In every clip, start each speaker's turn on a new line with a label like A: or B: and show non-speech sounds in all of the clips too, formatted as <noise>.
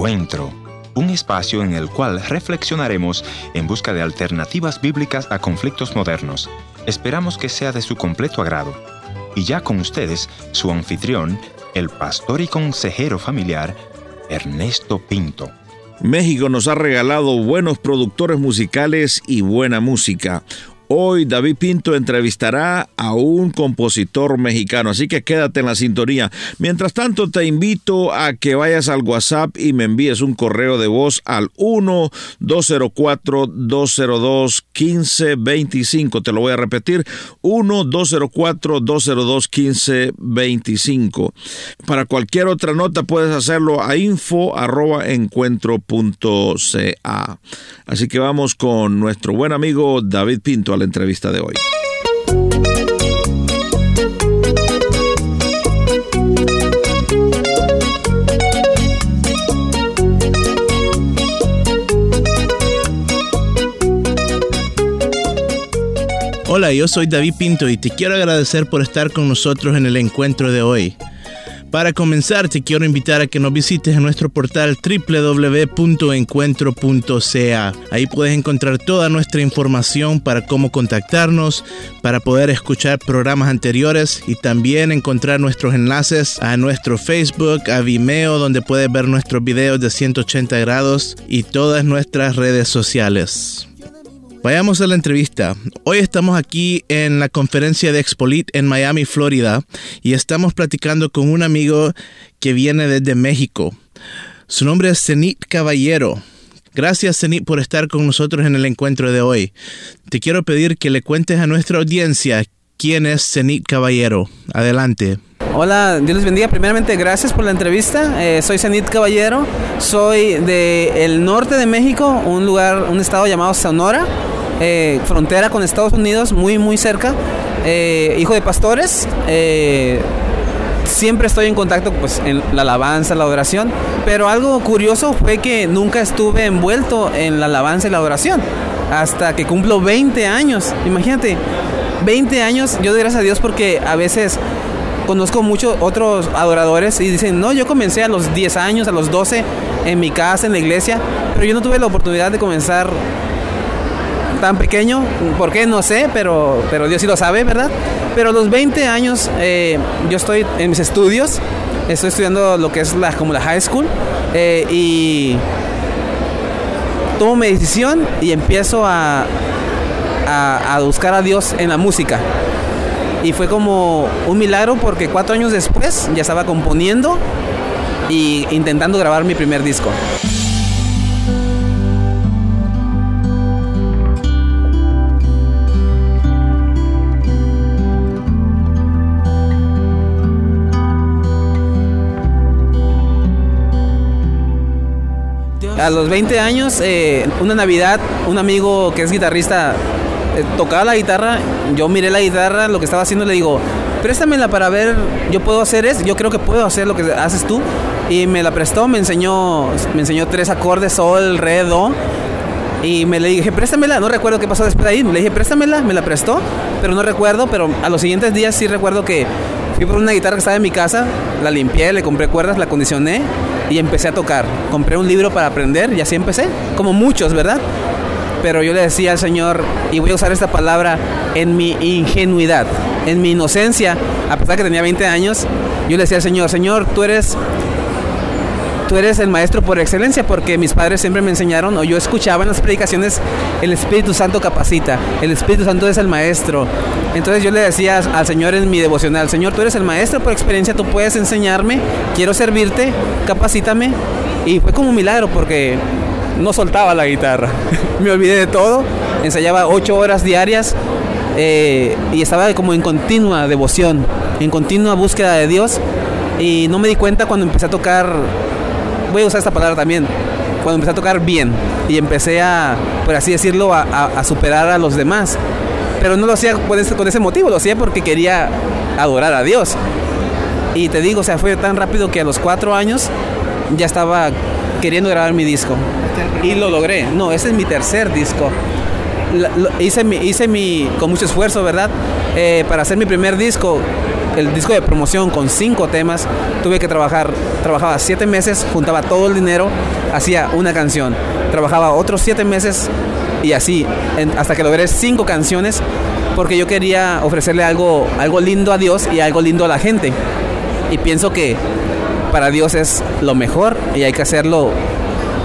A: Encuentro, un espacio en el cual reflexionaremos en busca de alternativas bíblicas a conflictos modernos. Esperamos que sea de su completo agrado. Y ya con ustedes, su anfitrión, el pastor y consejero familiar, Ernesto Pinto.
B: México nos ha regalado buenos productores musicales y buena música. Hoy David Pinto entrevistará a un compositor mexicano, así que quédate en la sintonía. Mientras tanto, te invito a que vayas al WhatsApp y me envíes un correo de voz al 1-204-202-1525. Te lo voy a repetir, 1-204-202-1525. Para cualquier otra nota puedes hacerlo a info.encuentro.ca. Así que vamos con nuestro buen amigo David Pinto la entrevista de hoy.
C: Hola, yo soy David Pinto y te quiero agradecer por estar con nosotros en el encuentro de hoy. Para comenzar, te quiero invitar a que nos visites en nuestro portal www.encuentro.ca. Ahí puedes encontrar toda nuestra información para cómo contactarnos, para poder escuchar programas anteriores y también encontrar nuestros enlaces a nuestro Facebook, a Vimeo, donde puedes ver nuestros videos de 180 grados y todas nuestras redes sociales. Vayamos a la entrevista. Hoy estamos aquí en la conferencia de Expolit en Miami, Florida, y estamos platicando con un amigo que viene desde México. Su nombre es Zenit Caballero. Gracias, Zenit, por estar con nosotros en el encuentro de hoy. Te quiero pedir que le cuentes a nuestra audiencia quién es Zenit Caballero. Adelante.
D: Hola, Dios les bendiga. Primeramente, gracias por la entrevista. Eh, soy Zenit Caballero. Soy del norte de México, un lugar, un estado llamado Sonora. Eh, frontera con Estados Unidos, muy, muy cerca. Eh, hijo de pastores. Siempre estoy en contacto pues, en la alabanza, la adoración. Pero algo curioso fue que nunca estuve envuelto en la alabanza y la adoración. Hasta que cumplo 20 años. Imagínate, 20 años, yo gracias a Dios porque a veces conozco muchos otros adoradores y dicen, no, yo comencé a los 10 años, a los 12 en mi casa, en la iglesia, pero yo no tuve la oportunidad de comenzar tan pequeño, ¿por qué? No sé, pero, pero Dios sí lo sabe, ¿verdad? Pero a los 20 años eh, yo estoy en mis estudios, estoy estudiando lo que es la, como la high school eh, y tomo mi decisión y empiezo a, a, a buscar a Dios en la música. Y fue como un milagro porque cuatro años después ya estaba componiendo y intentando grabar mi primer disco. A los 20 años, eh, una Navidad, un amigo que es guitarrista tocaba la guitarra, yo miré la guitarra, lo que estaba haciendo, le digo, préstamela para ver, yo puedo hacer eso, yo creo que puedo hacer lo que haces tú. Y me la prestó, me enseñó, me enseñó tres acordes, sol, re, do. Y me le dije, préstamela, no recuerdo qué pasó después de ahí. Le dije, préstamela, me la prestó, pero no recuerdo, pero a los siguientes días sí recuerdo que fui por una guitarra que estaba en mi casa, la limpié, le compré cuerdas, la acondicioné y empecé a tocar. Compré un libro para aprender y así empecé, como muchos, ¿verdad? Pero yo le decía al Señor, y voy a usar esta palabra, en mi ingenuidad, en mi inocencia, a pesar que tenía 20 años, yo le decía al Señor, Señor, tú eres tú eres el maestro por excelencia, porque mis padres siempre me enseñaron, o yo escuchaba en las predicaciones, el Espíritu Santo capacita, el Espíritu Santo es el maestro. Entonces yo le decía al Señor en mi devocional, Señor, tú eres el maestro por experiencia, tú puedes enseñarme, quiero servirte, capacítame. Y fue como un milagro porque no soltaba la guitarra, <laughs> me olvidé de todo, ensayaba ocho horas diarias eh, y estaba como en continua devoción, en continua búsqueda de Dios y no me di cuenta cuando empecé a tocar voy a usar esta palabra también, cuando empecé a tocar bien y empecé a, por así decirlo, a, superar a los demás. Pero no lo hacía con ese, con ese motivo, lo hacía porque quería adorar a Dios. Y te digo, o sea, fue tan rápido que a los cuatro años ya estaba queriendo grabar mi disco. Y lo logré. No, ese es mi tercer disco. hice mi, hice mi, con mucho esfuerzo, ¿verdad? Eh, para hacer mi primer disco el disco de promoción con cinco temas. Tuve que trabajar, trabajaba siete meses, juntaba todo el dinero, hacía una canción. Trabajaba otros siete meses y así, hasta que logré cinco canciones, porque yo quería ofrecerle algo, algo lindo a Dios y algo lindo a la gente. Y pienso que para Dios es lo mejor y hay que hacerlo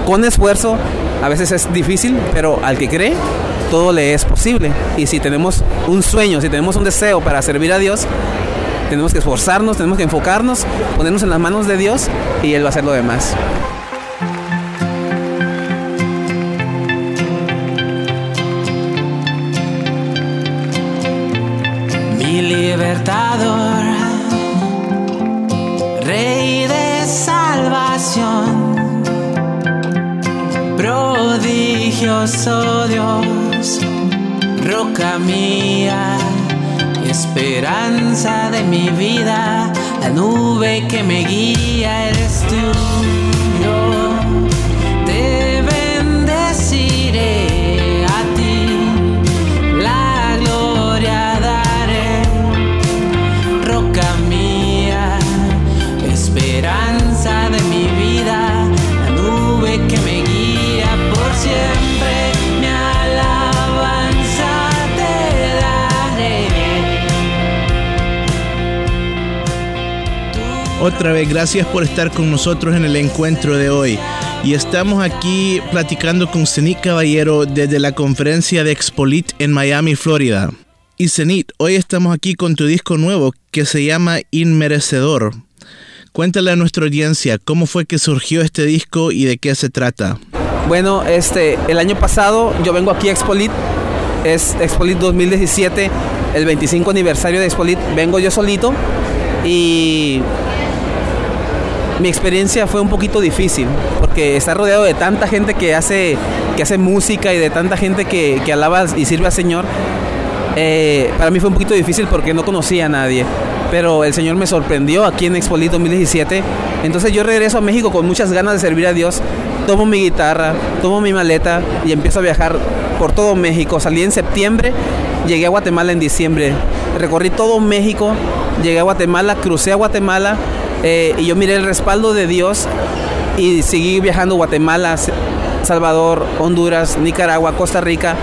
D: con esfuerzo. A veces es difícil, pero al que cree, todo le es posible. Y si tenemos un sueño, si tenemos un deseo para servir a Dios, tenemos que esforzarnos, tenemos que enfocarnos, ponernos en las manos de Dios y Él va a hacer lo demás.
E: Mi libertador, prodigioso Dios, roca mía esperanza de mi vida, la nube que me guía eres tú.
C: Otra vez, gracias por estar con nosotros en el encuentro de hoy. Y estamos aquí platicando con Zenit Caballero desde la conferencia de Expolit en Miami, Florida. Y Zenit, hoy estamos aquí con tu disco nuevo que se llama Inmerecedor. Cuéntale a nuestra audiencia cómo fue que surgió este disco y de qué se trata.
D: Bueno, este, el año pasado yo vengo aquí a Expolit, es Expolit 2017, el 25 aniversario de Expolit, vengo yo solito y mi experiencia fue un poquito difícil, porque estar rodeado de tanta gente que hace, que hace música y de tanta gente que, que alaba y sirve al Señor, eh, para mí fue un poquito difícil porque no conocía a nadie. Pero el Señor me sorprendió aquí en Expolit 2017. Entonces yo regreso a México con muchas ganas de servir a Dios. Tomo mi guitarra, tomo mi maleta y empiezo a viajar por todo México. Salí en septiembre, llegué a Guatemala en diciembre. Recorrí todo México, llegué a Guatemala, crucé a Guatemala eh, y yo miré el respaldo de Dios y seguí viajando Guatemala, Salvador, Honduras, Nicaragua, Costa Rica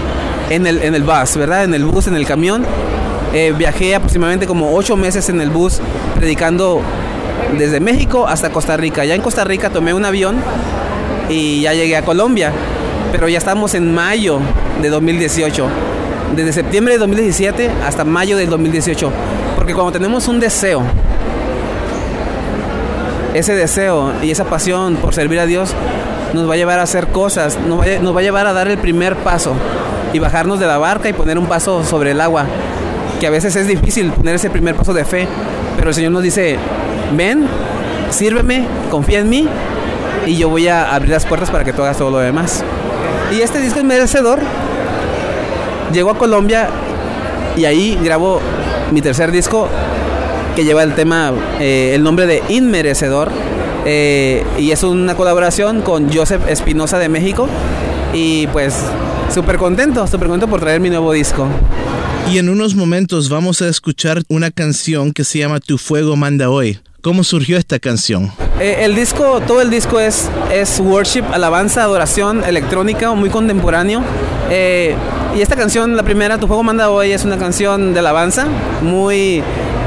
D: en el, en el bus, ¿verdad? En el bus, en el camión. Eh, viajé aproximadamente como ocho meses en el bus predicando desde México hasta Costa Rica. Ya en Costa Rica tomé un avión y ya llegué a Colombia, pero ya estamos en mayo de 2018. Desde septiembre de 2017 hasta mayo del 2018. Porque cuando tenemos un deseo ese deseo y esa pasión por servir a Dios nos va a llevar a hacer cosas, nos va a, llevar a dar el primer paso y bajarnos de la barca y poner un paso sobre el agua, que a veces es difícil poner ese primer paso de fe, pero el Señor nos dice, ven, sírveme, confía en mí y yo voy a abrir las puertas para que tú hagas todo lo demás. Y este disco es merecedor. Llegó a Colombia y ahí grabó mi tercer disco que lleva el tema, eh, el nombre de Inmerecedor. Eh, y es una colaboración con Joseph Espinosa de México. Y pues súper contento, súper contento por traer mi nuevo disco.
C: Y en unos momentos vamos a escuchar una canción que se llama Tu Fuego Manda Hoy. ¿Cómo surgió esta canción?
D: Eh, el disco, todo el disco es, es worship, alabanza, adoración, electrónica, muy contemporáneo. y esta canción, la primera, Tu Fuego Manda Hoy, es una canción de alabanza, muy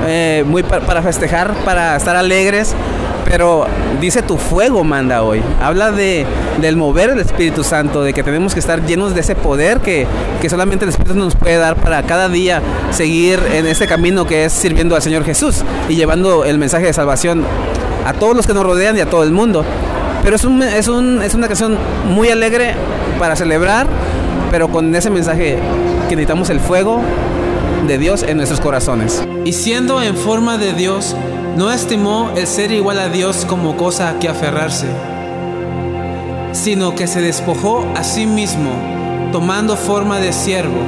D: eh, muy para festejar, para estar alegres. Pero dice tu fuego manda hoy. Habla de, del mover del Espíritu Santo, de que tenemos que estar llenos de ese poder que, que solamente el Espíritu nos puede dar para cada día seguir en ese camino que es sirviendo al Señor Jesús y llevando el mensaje de salvación a todos los que nos rodean y a todo el mundo. Pero es, un, es, un, es una canción muy alegre para celebrar, pero con ese mensaje que necesitamos el fuego de Dios en nuestros corazones.
E: Y siendo en forma de Dios, no estimó el ser igual a Dios como cosa a que aferrarse, sino que se despojó a sí mismo, tomando forma de siervo,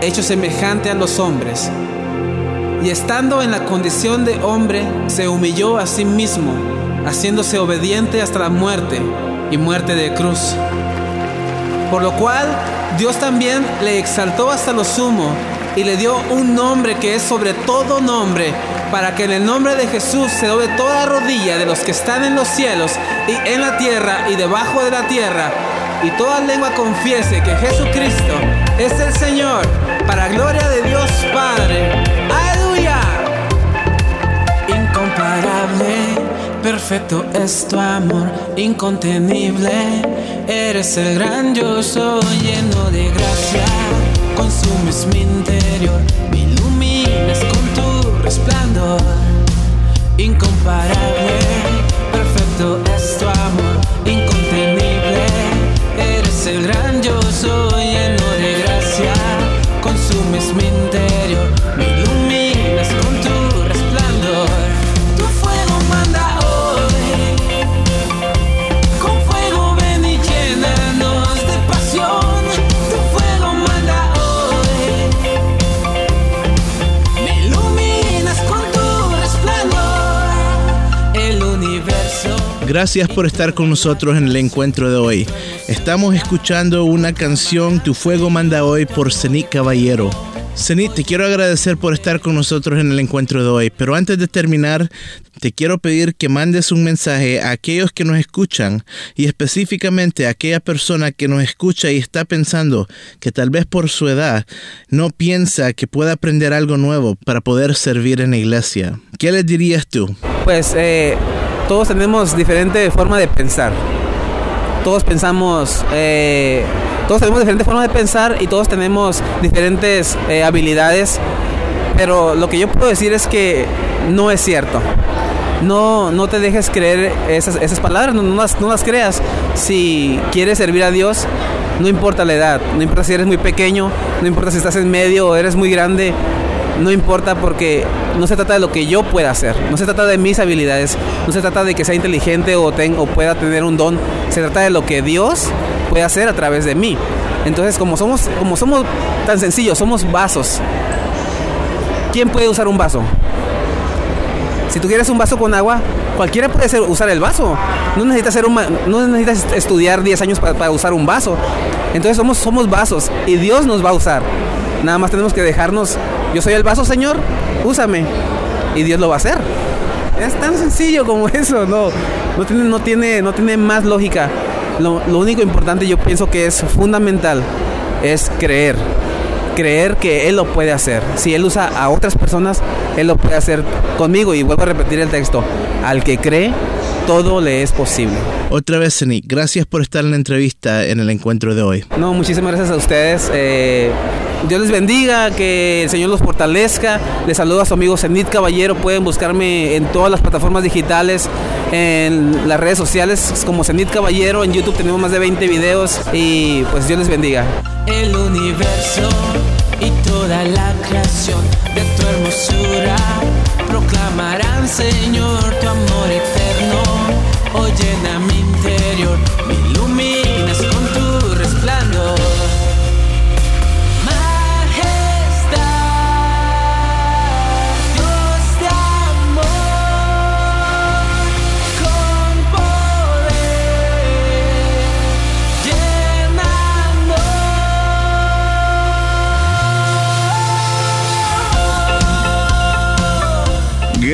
E: hecho semejante a los hombres. Y estando en la condición de hombre, se humilló a sí mismo, haciéndose obediente hasta la muerte y muerte de cruz. Por lo cual Dios también le exaltó hasta lo sumo y le dio un nombre que es sobre todo nombre, para que en el nombre de Jesús se doble toda rodilla de los que están en los cielos y en la tierra y debajo de la tierra, y toda lengua confiese que Jesucristo es el Señor, para gloria de Dios Padre. Aleluya. Incomparable, perfecto es tu amor, incontenible. Eres el gran yo lleno de gracia, consumes mi interior,
C: Gracias por estar con nosotros en el encuentro de hoy. Estamos escuchando una canción Tu Fuego Manda Hoy por Zenit Caballero. Zenit, te quiero agradecer por estar con nosotros en el encuentro de hoy, pero antes de terminar, te quiero pedir que mandes un mensaje a aquellos que nos escuchan y específicamente a aquella persona que nos escucha y está pensando que tal vez por su edad no piensa que pueda aprender algo nuevo para poder servir en la iglesia. ¿Qué les dirías tú?
D: Pues eh, todos tenemos diferente forma de pensar. Todos pensamos, eh, todos tenemos diferente forma de pensar y todos tenemos diferentes eh, habilidades. Pero lo que yo puedo decir es que no es cierto. No, no te dejes creer esas, palabras, no las, no las creas. Si quieres servir a Dios, no importa la edad, no importa si eres muy pequeño, no importa si estás en medio o eres muy grande, no importa porque no se trata de lo que yo pueda hacer, no se trata de mis habilidades, no se trata de que sea inteligente o, ten- o pueda tener un don, se trata de lo que Dios puede hacer a través de mí. Entonces, como somos, somos tan sencillos, somos vasos. ¿Quién puede usar un vaso? Si tú quieres un vaso con agua, cualquiera puede usar el vaso. No necesitas, ser un no estudiar 10 años para, para usar un vaso. Entonces somos, somos vasos y Dios nos va a usar. Nada más tenemos que dejarnos, yo soy el vaso, Señor, úsame. Y Dios lo va a hacer. Es tan sencillo como <laughs> eso, no, no, tiene, no, tiene, no tiene más lógica. Lo, lo único importante yo pienso que es fundamental es creer creer que Él lo puede hacer. Si Él usa a otras personas, Él lo puede hacer conmigo. Y vuelvo a repetir el texto. Al que cree, todo le es posible.
C: Otra vez, Zenit, gracias por estar en la entrevista en el encuentro de hoy.
D: No, muchísimas gracias a ustedes. Eh, Dios les bendiga, que el Señor los fortalezca. Les saludo a su amigo Zenit Caballero. Pueden buscarme en todas las plataformas digitales, en las redes sociales como Zenit Caballero. En YouTube tenemos más de 20 videos y pues Dios les bendiga.
E: el universo y toda la creación de tu hermosura proclamarán, Señor, tu amor